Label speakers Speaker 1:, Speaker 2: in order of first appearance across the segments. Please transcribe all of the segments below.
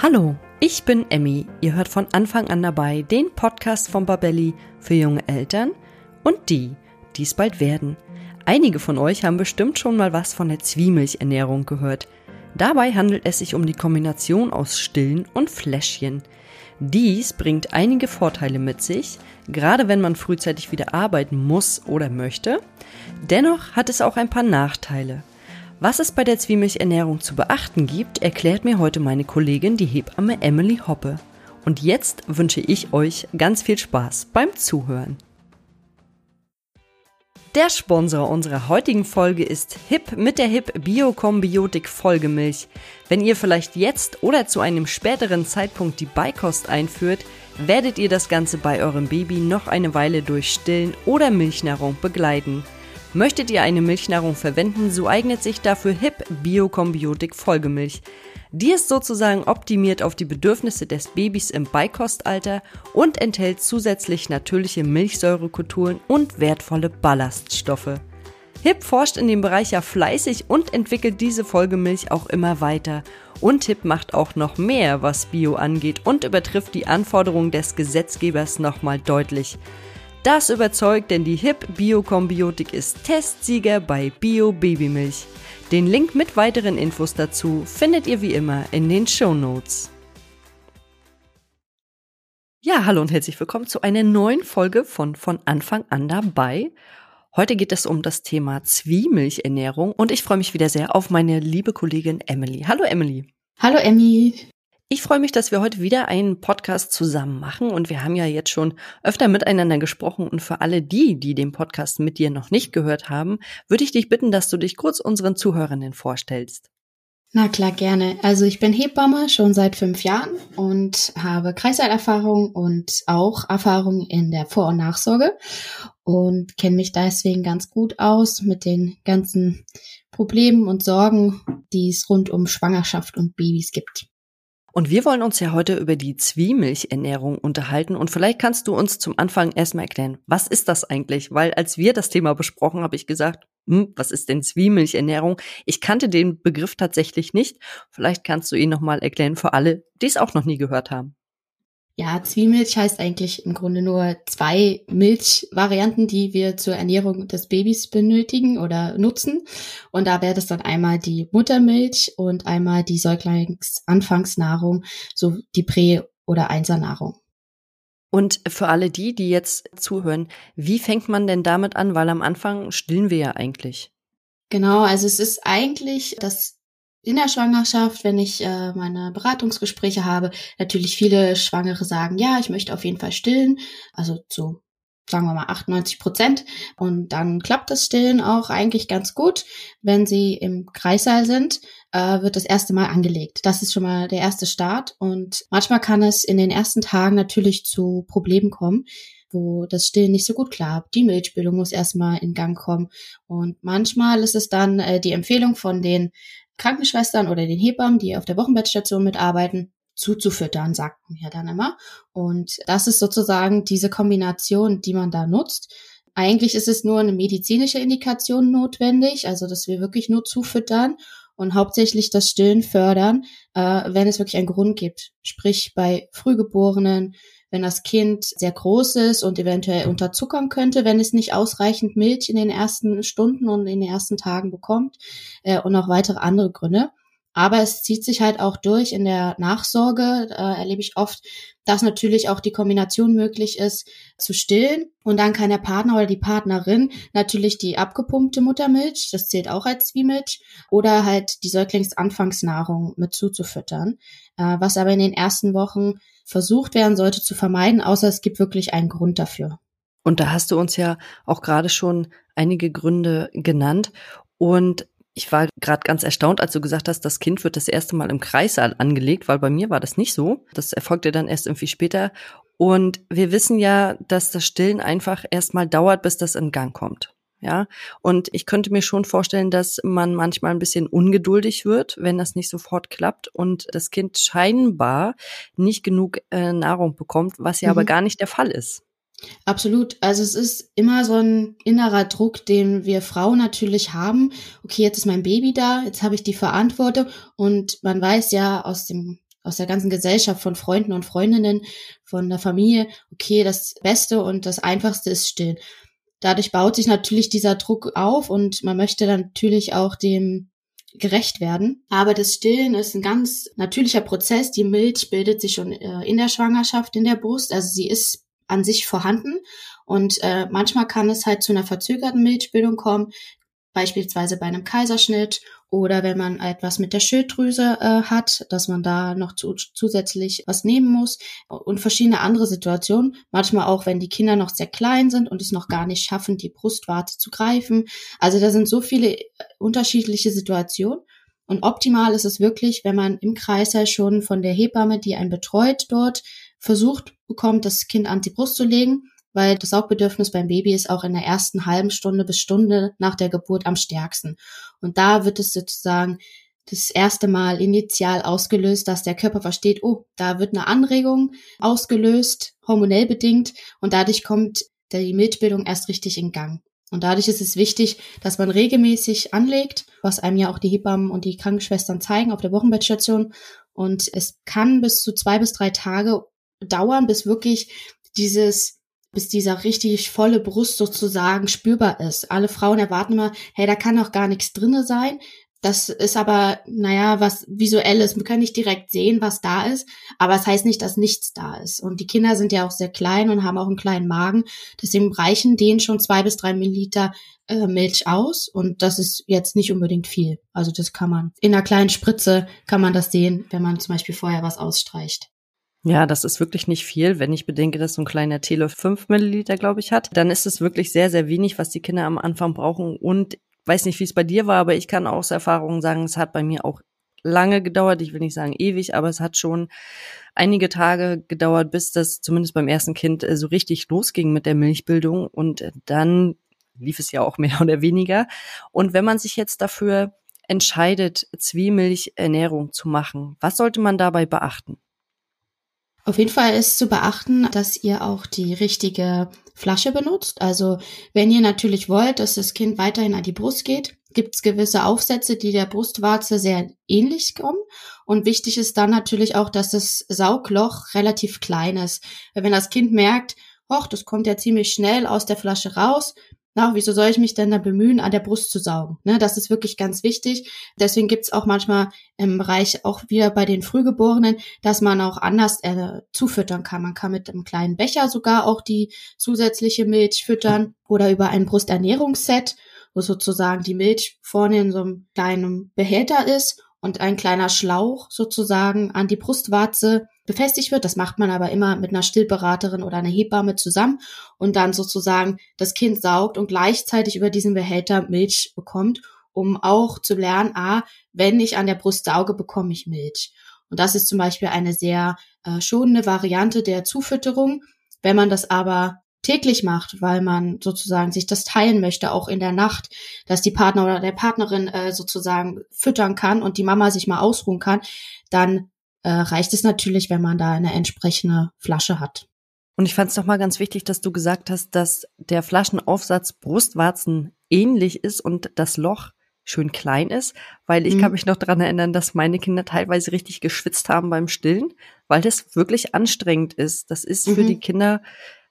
Speaker 1: Hallo, ich bin Emmy. Ihr hört von Anfang an dabei den Podcast von Babelli für junge Eltern und die, die es bald werden. Einige von euch haben bestimmt schon mal was von der Zwiemilchernährung gehört. Dabei handelt es sich um die Kombination aus Stillen und Fläschchen. Dies bringt einige Vorteile mit sich, gerade wenn man frühzeitig wieder arbeiten muss oder möchte. Dennoch hat es auch ein paar Nachteile. Was es bei der Zwiemilchernährung zu beachten gibt, erklärt mir heute meine Kollegin, die Hebamme Emily Hoppe. Und jetzt wünsche ich euch ganz viel Spaß beim Zuhören. Der Sponsor unserer heutigen Folge ist HIP mit der HIP Biokombiotik Folgemilch. Wenn ihr vielleicht jetzt oder zu einem späteren Zeitpunkt die Beikost einführt, werdet ihr das Ganze bei eurem Baby noch eine Weile durch Stillen oder Milchnahrung begleiten. Möchtet ihr eine Milchnahrung verwenden, so eignet sich dafür HIP Biokombiotik Folgemilch. Die ist sozusagen optimiert auf die Bedürfnisse des Babys im Beikostalter und enthält zusätzlich natürliche Milchsäurekulturen und wertvolle Ballaststoffe. HIP forscht in dem Bereich ja fleißig und entwickelt diese Folgemilch auch immer weiter. Und HIP macht auch noch mehr, was Bio angeht und übertrifft die Anforderungen des Gesetzgebers nochmal deutlich. Das überzeugt, denn die HIP Biokombiotik ist Testsieger bei Bio Babymilch. Den Link mit weiteren Infos dazu findet ihr wie immer in den Show Notes. Ja, hallo und herzlich willkommen zu einer neuen Folge von von Anfang an dabei. Heute geht es um das Thema Zwiemilchernährung und ich freue mich wieder sehr auf meine liebe Kollegin Emily. Hallo Emily.
Speaker 2: Hallo Emmy.
Speaker 1: Ich freue mich, dass wir heute wieder einen Podcast zusammen machen und wir haben ja jetzt schon öfter miteinander gesprochen und für alle die, die den Podcast mit dir noch nicht gehört haben, würde ich dich bitten, dass du dich kurz unseren Zuhörenden vorstellst.
Speaker 2: Na klar, gerne. Also ich bin Hebamme schon seit fünf Jahren und habe Kreissalerfahrung und auch Erfahrung in der Vor- und Nachsorge und kenne mich deswegen ganz gut aus mit den ganzen Problemen und Sorgen, die es rund um Schwangerschaft und Babys gibt.
Speaker 1: Und wir wollen uns ja heute über die Zwiemilchernährung unterhalten. Und vielleicht kannst du uns zum Anfang erstmal erklären, was ist das eigentlich? Weil als wir das Thema besprochen, habe ich gesagt, hm, was ist denn Zwiemilchernährung? Ich kannte den Begriff tatsächlich nicht. Vielleicht kannst du ihn nochmal erklären für alle, die es auch noch nie gehört haben.
Speaker 2: Ja, Zwiemilch heißt eigentlich im Grunde nur zwei Milchvarianten, die wir zur Ernährung des Babys benötigen oder nutzen. Und da wäre das dann einmal die Muttermilch und einmal die Säuglingsanfangsnahrung, so die Prä- oder Einsernahrung.
Speaker 1: Und für alle die, die jetzt zuhören, wie fängt man denn damit an? Weil am Anfang stillen wir ja eigentlich.
Speaker 2: Genau, also es ist eigentlich das in der Schwangerschaft, wenn ich äh, meine Beratungsgespräche habe, natürlich viele Schwangere sagen, ja, ich möchte auf jeden Fall stillen, also zu sagen wir mal 98 Prozent. Und dann klappt das Stillen auch eigentlich ganz gut. Wenn sie im Kreissaal sind, äh, wird das erste Mal angelegt. Das ist schon mal der erste Start. Und manchmal kann es in den ersten Tagen natürlich zu Problemen kommen wo das Stillen nicht so gut klappt. Die Milchbildung muss erstmal in Gang kommen. Und manchmal ist es dann äh, die Empfehlung von den Krankenschwestern oder den Hebammen, die auf der Wochenbettstation mitarbeiten, zuzufüttern, sagt ja dann immer. Und das ist sozusagen diese Kombination, die man da nutzt. Eigentlich ist es nur eine medizinische Indikation notwendig, also dass wir wirklich nur zufüttern und hauptsächlich das Stillen fördern, äh, wenn es wirklich einen Grund gibt. Sprich bei Frühgeborenen, wenn das Kind sehr groß ist und eventuell unterzuckern könnte, wenn es nicht ausreichend Milch in den ersten Stunden und in den ersten Tagen bekommt äh, und auch weitere andere Gründe. Aber es zieht sich halt auch durch in der Nachsorge, äh, erlebe ich oft, dass natürlich auch die Kombination möglich ist, zu stillen. Und dann kann der Partner oder die Partnerin natürlich die abgepumpte Muttermilch, das zählt auch als Zwiemilch, oder halt die Säuglingsanfangsnahrung mit zuzufüttern, äh, was aber in den ersten Wochen versucht werden sollte zu vermeiden, außer es gibt wirklich einen Grund dafür.
Speaker 1: Und da hast du uns ja auch gerade schon einige Gründe genannt. Und ich war gerade ganz erstaunt, als du gesagt hast, das Kind wird das erste Mal im Kreissaal angelegt, weil bei mir war das nicht so. Das erfolgte dann erst irgendwie später. Und wir wissen ja, dass das Stillen einfach erstmal dauert, bis das in Gang kommt. Ja, und ich könnte mir schon vorstellen, dass man manchmal ein bisschen ungeduldig wird, wenn das nicht sofort klappt und das Kind scheinbar nicht genug äh, Nahrung bekommt, was ja mhm. aber gar nicht der Fall ist.
Speaker 2: Absolut. Also es ist immer so ein innerer Druck, den wir Frauen natürlich haben. Okay, jetzt ist mein Baby da, jetzt habe ich die Verantwortung und man weiß ja aus dem aus der ganzen Gesellschaft, von Freunden und Freundinnen, von der Familie, okay, das Beste und das Einfachste ist stillen. Dadurch baut sich natürlich dieser Druck auf und man möchte dann natürlich auch dem gerecht werden. Aber das Stillen ist ein ganz natürlicher Prozess. Die Milch bildet sich schon äh, in der Schwangerschaft in der Brust. Also sie ist an sich vorhanden. Und äh, manchmal kann es halt zu einer verzögerten Milchbildung kommen, beispielsweise bei einem Kaiserschnitt oder wenn man etwas mit der Schilddrüse äh, hat, dass man da noch zu, zusätzlich was nehmen muss und verschiedene andere Situationen. Manchmal auch, wenn die Kinder noch sehr klein sind und es noch gar nicht schaffen, die Brustwarte zu greifen. Also da sind so viele äh, unterschiedliche Situationen. Und optimal ist es wirklich, wenn man im Kreißsaal schon von der Hebamme, die einen betreut dort, versucht bekommt, das Kind an die Brust zu legen weil das Saugbedürfnis beim Baby ist auch in der ersten halben Stunde bis Stunde nach der Geburt am stärksten. Und da wird es sozusagen das erste Mal initial ausgelöst, dass der Körper versteht, oh, da wird eine Anregung ausgelöst, hormonell bedingt, und dadurch kommt die Milchbildung erst richtig in Gang. Und dadurch ist es wichtig, dass man regelmäßig anlegt, was einem ja auch die Hebammen und die Krankenschwestern zeigen auf der Wochenbettstation. Und es kann bis zu zwei bis drei Tage dauern, bis wirklich dieses bis dieser richtig volle Brust sozusagen spürbar ist. Alle Frauen erwarten immer, hey, da kann doch gar nichts drinne sein. Das ist aber, naja, was visuelles. Man kann nicht direkt sehen, was da ist, aber es das heißt nicht, dass nichts da ist. Und die Kinder sind ja auch sehr klein und haben auch einen kleinen Magen. Deswegen reichen denen schon zwei bis drei Milliliter äh, Milch aus. Und das ist jetzt nicht unbedingt viel. Also das kann man in einer kleinen Spritze kann man das sehen, wenn man zum Beispiel vorher was ausstreicht.
Speaker 1: Ja, das ist wirklich nicht viel. Wenn ich bedenke, dass so ein kleiner Teelöffel fünf Milliliter, glaube ich, hat, dann ist es wirklich sehr, sehr wenig, was die Kinder am Anfang brauchen. Und weiß nicht, wie es bei dir war, aber ich kann aus Erfahrung sagen, es hat bei mir auch lange gedauert. Ich will nicht sagen ewig, aber es hat schon einige Tage gedauert, bis das zumindest beim ersten Kind äh, so richtig losging mit der Milchbildung. Und dann lief es ja auch mehr oder weniger. Und wenn man sich jetzt dafür entscheidet, Zwiemilchernährung zu machen, was sollte man dabei beachten?
Speaker 2: Auf jeden Fall ist zu beachten, dass ihr auch die richtige Flasche benutzt. Also wenn ihr natürlich wollt, dass das Kind weiterhin an die Brust geht, gibt es gewisse Aufsätze, die der Brustwarze sehr ähnlich kommen. Und wichtig ist dann natürlich auch, dass das Saugloch relativ klein ist. Wenn das Kind merkt, hoch, das kommt ja ziemlich schnell aus der Flasche raus, na, wieso soll ich mich denn da bemühen, an der Brust zu saugen? Ne, das ist wirklich ganz wichtig. Deswegen gibt's auch manchmal im Bereich auch wieder bei den Frühgeborenen, dass man auch anders äh, zufüttern kann. Man kann mit einem kleinen Becher sogar auch die zusätzliche Milch füttern oder über ein Brusternährungsset, wo sozusagen die Milch vorne in so einem kleinen Behälter ist und ein kleiner Schlauch sozusagen an die Brustwarze befestigt wird. Das macht man aber immer mit einer Stillberaterin oder einer Hebamme zusammen und dann sozusagen das Kind saugt und gleichzeitig über diesen Behälter Milch bekommt, um auch zu lernen, ah, wenn ich an der Brust sauge, bekomme ich Milch. Und das ist zum Beispiel eine sehr äh, schonende Variante der Zufütterung. Wenn man das aber täglich macht, weil man sozusagen sich das teilen möchte, auch in der Nacht, dass die Partner oder der Partnerin äh, sozusagen füttern kann und die Mama sich mal ausruhen kann, dann äh, reicht es natürlich, wenn man da eine entsprechende Flasche hat.
Speaker 1: Und ich fand es nochmal ganz wichtig, dass du gesagt hast, dass der Flaschenaufsatz Brustwarzen ähnlich ist und das Loch schön klein ist, weil ich mhm. kann mich noch daran erinnern, dass meine Kinder teilweise richtig geschwitzt haben beim Stillen, weil das wirklich anstrengend ist. Das ist für mhm. die Kinder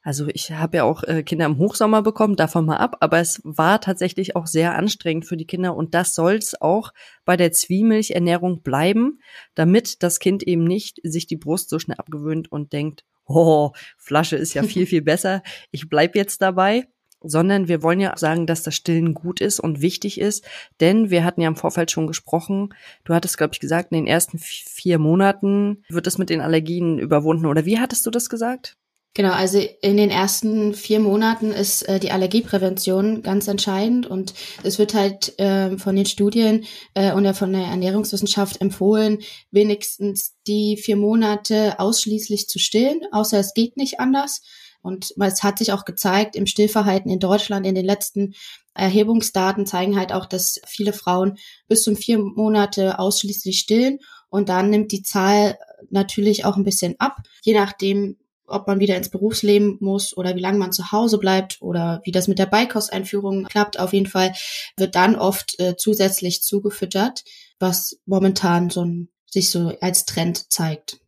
Speaker 1: also ich habe ja auch äh, Kinder im Hochsommer bekommen, davon mal ab, aber es war tatsächlich auch sehr anstrengend für die Kinder. Und das soll es auch bei der Zwiemilchernährung bleiben, damit das Kind eben nicht sich die Brust so schnell abgewöhnt und denkt, oh, Flasche ist ja viel, viel besser, ich bleib jetzt dabei. Sondern wir wollen ja sagen, dass das Stillen gut ist und wichtig ist, denn wir hatten ja im Vorfeld schon gesprochen, du hattest, glaube ich, gesagt, in den ersten vier Monaten wird es mit den Allergien überwunden, oder wie hattest du das gesagt?
Speaker 2: Genau, also in den ersten vier Monaten ist äh, die Allergieprävention ganz entscheidend und es wird halt äh, von den Studien äh, und von der Ernährungswissenschaft empfohlen, wenigstens die vier Monate ausschließlich zu stillen, außer es geht nicht anders. Und es hat sich auch gezeigt, im Stillverhalten in Deutschland in den letzten Erhebungsdaten zeigen halt auch, dass viele Frauen bis zum vier Monate ausschließlich stillen und dann nimmt die Zahl natürlich auch ein bisschen ab, je nachdem, ob man wieder ins Berufsleben muss oder wie lange man zu Hause bleibt oder wie das mit der Beikosteinführung klappt. Auf jeden Fall wird dann oft äh, zusätzlich zugefüttert, was momentan so ein sich so als Trend zeigt.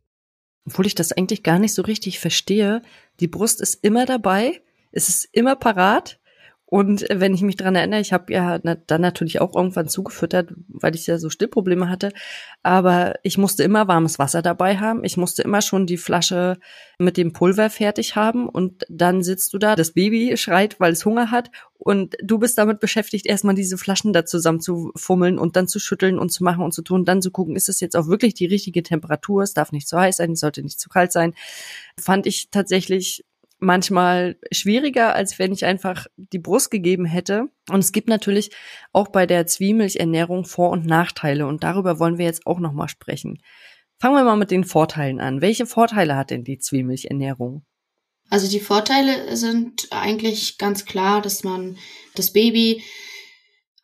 Speaker 1: Obwohl ich das eigentlich gar nicht so richtig verstehe. Die Brust ist immer dabei, es ist immer parat und wenn ich mich dran erinnere, ich habe ja dann natürlich auch irgendwann zugefüttert, weil ich ja so Stillprobleme hatte. Aber ich musste immer warmes Wasser dabei haben. Ich musste immer schon die Flasche mit dem Pulver fertig haben. Und dann sitzt du da, das Baby schreit, weil es Hunger hat. Und du bist damit beschäftigt, erstmal diese Flaschen da zusammen zu fummeln und dann zu schütteln und zu machen und zu tun, dann zu gucken, ist es jetzt auch wirklich die richtige Temperatur? Es darf nicht zu heiß sein, es sollte nicht zu kalt sein. Fand ich tatsächlich manchmal schwieriger, als wenn ich einfach die Brust gegeben hätte. Und es gibt natürlich auch bei der Zwiemilchernährung Vor- und Nachteile und darüber wollen wir jetzt auch nochmal sprechen. Fangen wir mal mit den Vorteilen an. Welche Vorteile hat denn die Zwiemilchernährung?
Speaker 2: Also die Vorteile sind eigentlich ganz klar, dass man das Baby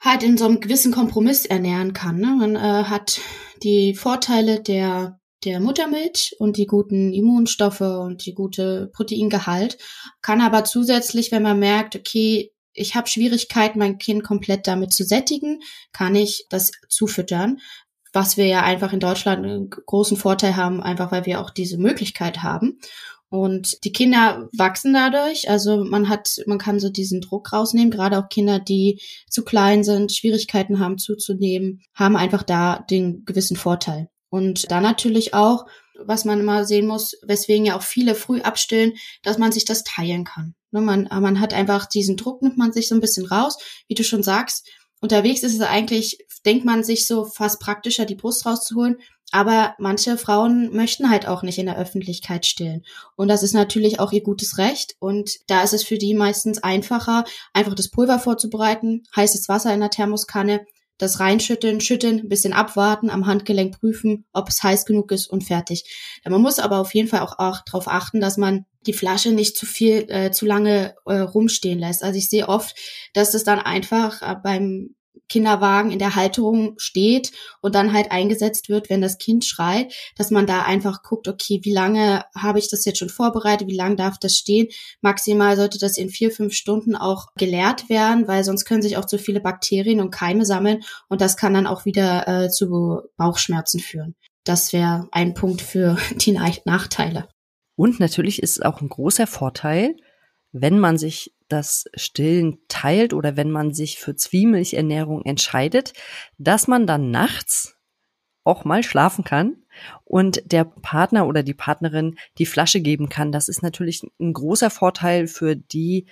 Speaker 2: halt in so einem gewissen Kompromiss ernähren kann. Ne? Man äh, hat die Vorteile der der Muttermilch und die guten Immunstoffe und die gute Proteingehalt, kann aber zusätzlich, wenn man merkt, okay, ich habe Schwierigkeiten, mein Kind komplett damit zu sättigen, kann ich das zufüttern, was wir ja einfach in Deutschland einen großen Vorteil haben, einfach weil wir auch diese Möglichkeit haben. Und die Kinder wachsen dadurch. Also man hat, man kann so diesen Druck rausnehmen. Gerade auch Kinder, die zu klein sind, Schwierigkeiten haben zuzunehmen, haben einfach da den gewissen Vorteil. Und dann natürlich auch, was man immer sehen muss, weswegen ja auch viele früh abstillen, dass man sich das teilen kann. Ne, man, man hat einfach diesen Druck, nimmt man sich so ein bisschen raus, wie du schon sagst. Unterwegs ist es eigentlich, denkt man sich so fast praktischer, die Brust rauszuholen. Aber manche Frauen möchten halt auch nicht in der Öffentlichkeit stillen. Und das ist natürlich auch ihr gutes Recht. Und da ist es für die meistens einfacher, einfach das Pulver vorzubereiten, heißes Wasser in der Thermoskanne, das reinschütteln, schütteln, bisschen abwarten, am Handgelenk prüfen, ob es heiß genug ist und fertig. man muss aber auf jeden Fall auch, auch darauf achten, dass man die Flasche nicht zu viel, äh, zu lange äh, rumstehen lässt. Also ich sehe oft, dass es dann einfach äh, beim Kinderwagen in der Halterung steht und dann halt eingesetzt wird, wenn das Kind schreit, dass man da einfach guckt, okay, wie lange habe ich das jetzt schon vorbereitet, wie lange darf das stehen? Maximal sollte das in vier, fünf Stunden auch geleert werden, weil sonst können sich auch zu viele Bakterien und Keime sammeln und das kann dann auch wieder äh, zu Bauchschmerzen führen. Das wäre ein Punkt für die Nachteile.
Speaker 1: Und natürlich ist es auch ein großer Vorteil, wenn man sich das Stillen teilt oder wenn man sich für Zwiemilchernährung entscheidet, dass man dann nachts auch mal schlafen kann und der Partner oder die Partnerin die Flasche geben kann. Das ist natürlich ein großer Vorteil für die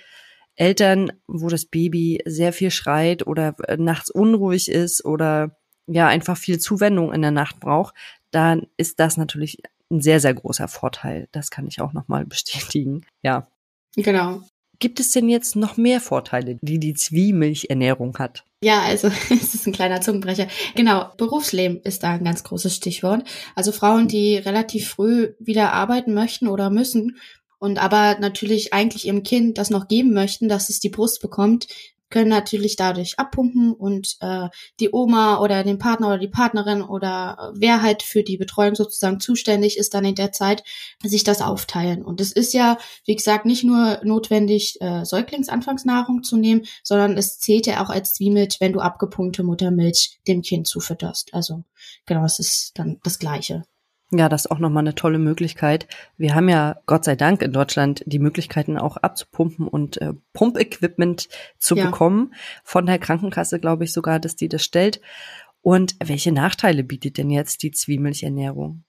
Speaker 1: Eltern, wo das Baby sehr viel schreit oder nachts unruhig ist oder ja einfach viel Zuwendung in der Nacht braucht, dann ist das natürlich ein sehr, sehr großer Vorteil. Das kann ich auch nochmal bestätigen. Ja.
Speaker 2: Genau.
Speaker 1: Gibt es denn jetzt noch mehr Vorteile, die die Zwiemilchernährung hat?
Speaker 2: Ja, also es ist ein kleiner Zungenbrecher. Genau, Berufsleben ist da ein ganz großes Stichwort. Also Frauen, die relativ früh wieder arbeiten möchten oder müssen und aber natürlich eigentlich ihrem Kind das noch geben möchten, dass es die Brust bekommt, können natürlich dadurch abpumpen und äh, die Oma oder den Partner oder die Partnerin oder äh, wer halt für die Betreuung sozusagen zuständig ist, dann in der Zeit sich das aufteilen. Und es ist ja, wie gesagt, nicht nur notwendig, äh, Säuglingsanfangsnahrung zu nehmen, sondern es zählt ja auch als Zwiemilch, wenn du abgepumpte Muttermilch dem Kind zufütterst. Also genau, es ist dann das Gleiche.
Speaker 1: Ja, das ist auch nochmal eine tolle Möglichkeit. Wir haben ja Gott sei Dank in Deutschland die Möglichkeiten auch abzupumpen und äh, Pumpequipment zu ja. bekommen. Von der Krankenkasse glaube ich sogar, dass die das stellt. Und welche Nachteile bietet denn jetzt die Zwiemilchernährung?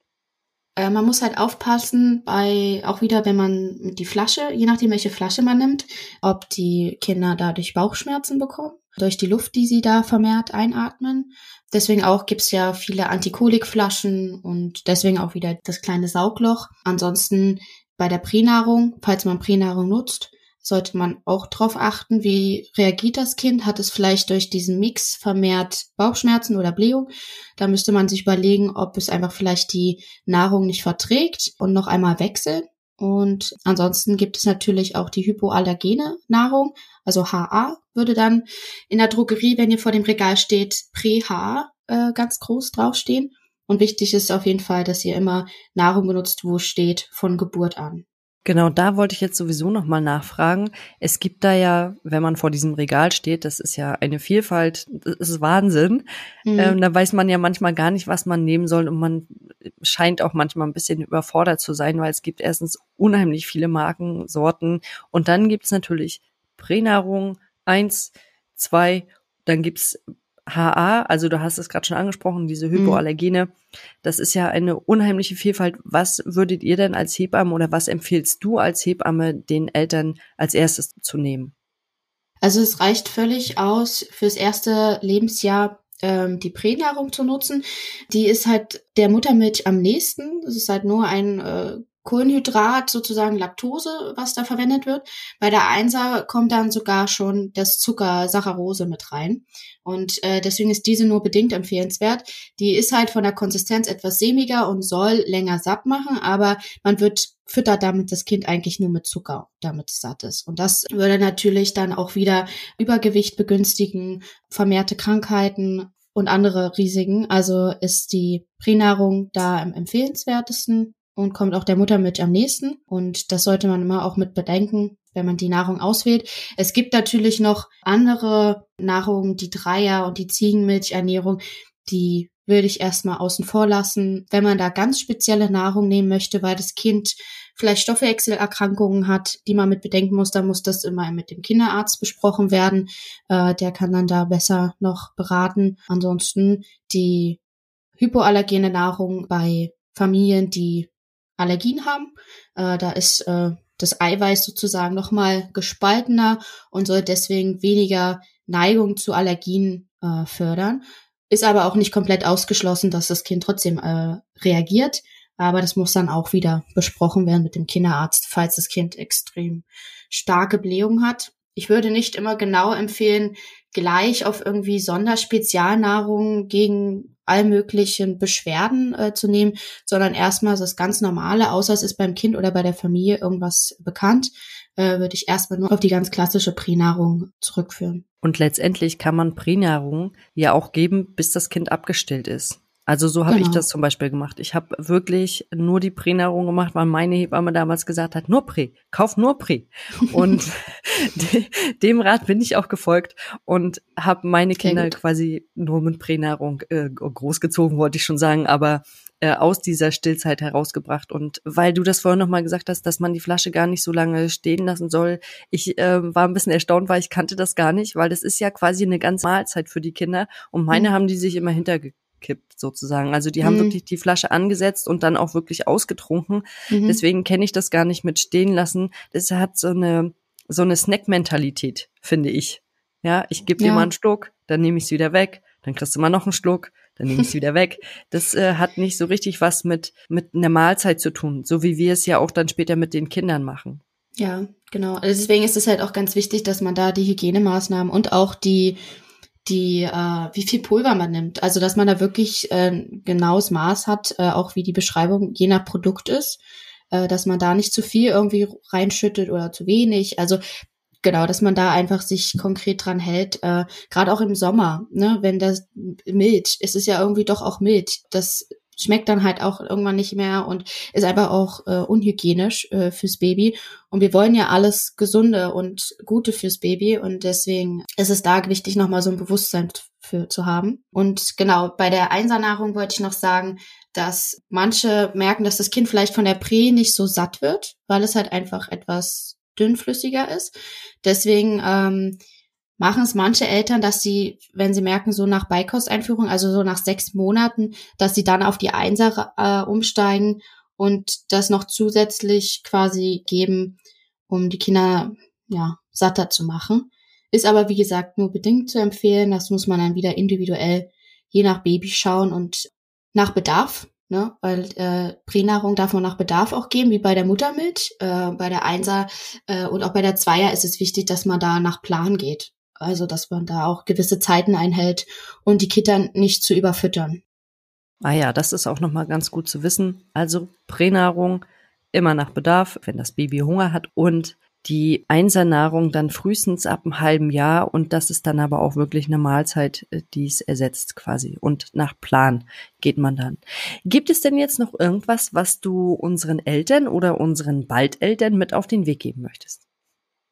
Speaker 2: Äh, man muss halt aufpassen bei, auch wieder, wenn man die Flasche, je nachdem welche Flasche man nimmt, ob die Kinder dadurch Bauchschmerzen bekommen, durch die Luft, die sie da vermehrt einatmen. Deswegen auch gibt's ja viele Antikolikflaschen und deswegen auch wieder das kleine Saugloch. Ansonsten bei der Pränahrung, falls man Pränahrung nutzt, sollte man auch darauf achten, wie reagiert das Kind. Hat es vielleicht durch diesen Mix vermehrt Bauchschmerzen oder Blähung? Da müsste man sich überlegen, ob es einfach vielleicht die Nahrung nicht verträgt und noch einmal wechseln. Und ansonsten gibt es natürlich auch die hypoallergene Nahrung, also HA würde dann in der Drogerie, wenn ihr vor dem Regal steht, Prä-H äh, ganz groß draufstehen. Und wichtig ist auf jeden Fall, dass ihr immer Nahrung benutzt, wo steht von Geburt an.
Speaker 1: Genau, da wollte ich jetzt sowieso noch mal nachfragen. Es gibt da ja, wenn man vor diesem Regal steht, das ist ja eine Vielfalt, das ist Wahnsinn. Mhm. Ähm, da weiß man ja manchmal gar nicht, was man nehmen soll und man scheint auch manchmal ein bisschen überfordert zu sein, weil es gibt erstens unheimlich viele Marken, Sorten und dann gibt's natürlich Pränahrung eins, zwei, dann gibt's HA, also du hast es gerade schon angesprochen, diese mhm. Hypoallergene, das ist ja eine unheimliche Vielfalt. Was würdet ihr denn als Hebamme oder was empfiehlst du als Hebamme den Eltern als erstes zu nehmen?
Speaker 2: Also es reicht völlig aus, fürs erste Lebensjahr ähm, die Pränahrung zu nutzen. Die ist halt der Muttermilch am nächsten. Das ist halt nur ein äh, Kohlenhydrat, sozusagen Laktose, was da verwendet wird. Bei der Einser kommt dann sogar schon das Zucker Saccharose mit rein. Und äh, deswegen ist diese nur bedingt empfehlenswert. Die ist halt von der Konsistenz etwas sämiger und soll länger satt machen, aber man wird füttert damit das Kind eigentlich nur mit Zucker, damit es satt ist. Und das würde natürlich dann auch wieder Übergewicht begünstigen, vermehrte Krankheiten und andere Risiken. Also ist die Pränahrung da am empfehlenswertesten und kommt auch der Muttermilch am nächsten. Und das sollte man immer auch mit bedenken, wenn man die Nahrung auswählt. Es gibt natürlich noch andere Nahrungen, die Dreier- und die Ziegenmilchernährung, die würde ich erstmal außen vor lassen. Wenn man da ganz spezielle Nahrung nehmen möchte, weil das Kind vielleicht Stoffwechselerkrankungen hat, die man mit bedenken muss, dann muss das immer mit dem Kinderarzt besprochen werden. Äh, der kann dann da besser noch beraten. Ansonsten die hypoallergene Nahrung bei Familien, die Allergien haben. Äh, da ist äh, das Eiweiß sozusagen nochmal gespaltener und soll deswegen weniger Neigung zu Allergien äh, fördern. Ist aber auch nicht komplett ausgeschlossen, dass das Kind trotzdem äh, reagiert. Aber das muss dann auch wieder besprochen werden mit dem Kinderarzt, falls das Kind extrem starke Blähung hat. Ich würde nicht immer genau empfehlen, gleich auf irgendwie Sonderspezialnahrung gegen all möglichen Beschwerden äh, zu nehmen, sondern erstmal das ganz Normale, außer es ist beim Kind oder bei der Familie irgendwas bekannt, äh, würde ich erstmal nur auf die ganz klassische Pränahrung zurückführen.
Speaker 1: Und letztendlich kann man Pränahrung ja auch geben, bis das Kind abgestillt ist. Also so habe genau. ich das zum Beispiel gemacht. Ich habe wirklich nur die Pränahrung gemacht, weil meine Hebamme damals gesagt hat, nur Prä, kauf nur Prä. Und dem Rat bin ich auch gefolgt und habe meine Kinder quasi nur mit Pränahrung äh, großgezogen, wollte ich schon sagen, aber äh, aus dieser Stillzeit herausgebracht. Und weil du das vorhin nochmal gesagt hast, dass man die Flasche gar nicht so lange stehen lassen soll, ich äh, war ein bisschen erstaunt, weil ich kannte das gar nicht, weil das ist ja quasi eine ganze Mahlzeit für die Kinder. Und meine mhm. haben die sich immer hinterge kippt sozusagen. Also die haben mhm. wirklich die Flasche angesetzt und dann auch wirklich ausgetrunken. Mhm. Deswegen kenne ich das gar nicht mit stehen lassen. Das hat so eine so eine Snack-Mentalität, finde ich. Ja, ich gebe dir mal einen Schluck, dann nehme ich es wieder weg, dann kriegst du mal noch einen Schluck, dann nehme ich es wieder weg. Das äh, hat nicht so richtig was mit mit einer Mahlzeit zu tun, so wie wir es ja auch dann später mit den Kindern machen.
Speaker 2: Ja, genau. Also deswegen ist es halt auch ganz wichtig, dass man da die Hygienemaßnahmen und auch die die, äh, wie viel Pulver man nimmt. Also dass man da wirklich äh, genaues Maß hat, äh, auch wie die Beschreibung je nach Produkt ist, äh, dass man da nicht zu viel irgendwie reinschüttet oder zu wenig. Also genau, dass man da einfach sich konkret dran hält. Äh, Gerade auch im Sommer, ne, wenn das Milch, es ist ja irgendwie doch auch Milch. Das schmeckt dann halt auch irgendwann nicht mehr und ist einfach auch äh, unhygienisch äh, fürs Baby. Und wir wollen ja alles Gesunde und Gute fürs Baby und deswegen ist es da wichtig, nochmal so ein Bewusstsein für zu haben. Und genau, bei der Einsernahrung wollte ich noch sagen, dass manche merken, dass das Kind vielleicht von der Prä nicht so satt wird, weil es halt einfach etwas dünnflüssiger ist. Deswegen ähm, machen es manche Eltern, dass sie, wenn sie merken, so nach Beikosteinführung, also so nach sechs Monaten, dass sie dann auf die Einser äh, umsteigen und das noch zusätzlich quasi geben, um die Kinder ja satter zu machen. Ist aber wie gesagt nur bedingt zu empfehlen. Das muss man dann wieder individuell je nach Baby schauen und nach Bedarf. Ne, weil äh, Pränahrung darf man nach Bedarf auch geben, wie bei der Muttermilch. Äh, bei der Einser äh, und auch bei der Zweier ist es wichtig, dass man da nach Plan geht. Also, dass man da auch gewisse Zeiten einhält und die Kinder nicht zu überfüttern.
Speaker 1: Ah ja, das ist auch nochmal ganz gut zu wissen. Also Pränahrung immer nach Bedarf, wenn das Baby Hunger hat und die Einsernahrung dann frühestens ab einem halben Jahr und das ist dann aber auch wirklich eine Mahlzeit, äh, die es ersetzt quasi. Und nach Plan geht man dann. Gibt es denn jetzt noch irgendwas, was du unseren Eltern oder unseren Baldeltern mit auf den Weg geben möchtest?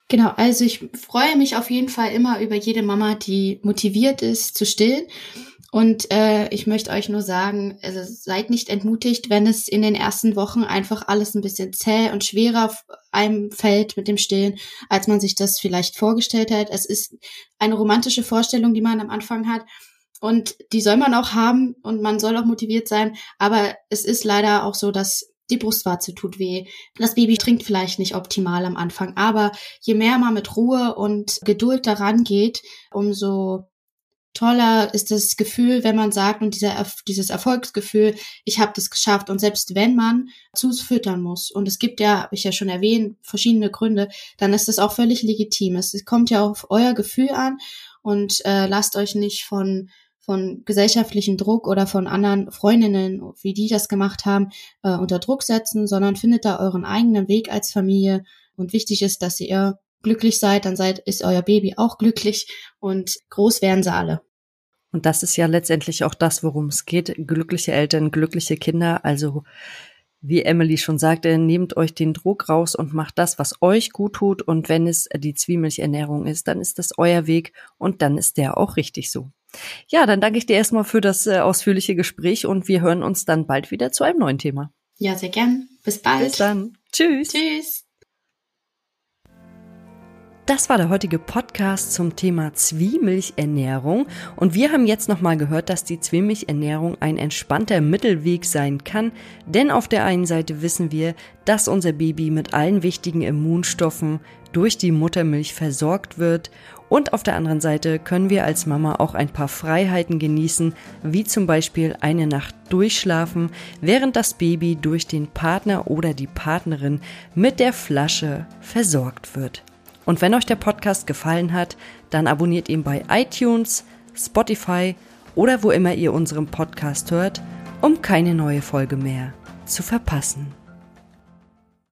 Speaker 2: Genau, also ich freue mich auf jeden Fall immer über jede Mama, die motiviert ist zu stillen. Und äh, ich möchte euch nur sagen, also seid nicht entmutigt, wenn es in den ersten Wochen einfach alles ein bisschen zäh und schwerer einem fällt mit dem Stillen, als man sich das vielleicht vorgestellt hat. Es ist eine romantische Vorstellung, die man am Anfang hat. Und die soll man auch haben und man soll auch motiviert sein. Aber es ist leider auch so, dass die Brustwarze tut weh. Das Baby trinkt vielleicht nicht optimal am Anfang. Aber je mehr man mit Ruhe und Geduld daran geht, umso toller ist das Gefühl, wenn man sagt und dieser, dieses Erfolgsgefühl, ich habe das geschafft und selbst wenn man zufüttern muss und es gibt ja, habe ich ja schon erwähnt, verschiedene Gründe, dann ist das auch völlig legitim. Es kommt ja auf euer Gefühl an und äh, lasst euch nicht von von gesellschaftlichen Druck oder von anderen Freundinnen, wie die das gemacht haben, äh, unter Druck setzen, sondern findet da euren eigenen Weg als Familie. Und wichtig ist, dass ihr glücklich seid, dann seid, ist euer Baby auch glücklich und groß werden sie alle.
Speaker 1: Und das ist ja letztendlich auch das, worum es geht. Glückliche Eltern, glückliche Kinder. Also, wie Emily schon sagte, nehmt euch den Druck raus und macht das, was euch gut tut. Und wenn es die Zwiemilchernährung ist, dann ist das euer Weg und dann ist der auch richtig so. Ja, dann danke ich dir erstmal für das äh, ausführliche Gespräch und wir hören uns dann bald wieder zu einem neuen Thema.
Speaker 2: Ja, sehr gern. Bis bald.
Speaker 1: Bis dann. Tschüss.
Speaker 2: Tschüss.
Speaker 1: Das war der heutige Podcast zum Thema Zwiemilchernährung und wir haben jetzt nochmal gehört, dass die Zwiemilchernährung ein entspannter Mittelweg sein kann, denn auf der einen Seite wissen wir, dass unser Baby mit allen wichtigen Immunstoffen durch die Muttermilch versorgt wird und auf der anderen Seite können wir als Mama auch ein paar Freiheiten genießen, wie zum Beispiel eine Nacht durchschlafen, während das Baby durch den Partner oder die Partnerin mit der Flasche versorgt wird. Und wenn euch der Podcast gefallen hat, dann abonniert ihn bei iTunes, Spotify oder wo immer ihr unseren Podcast hört, um keine neue Folge mehr zu verpassen.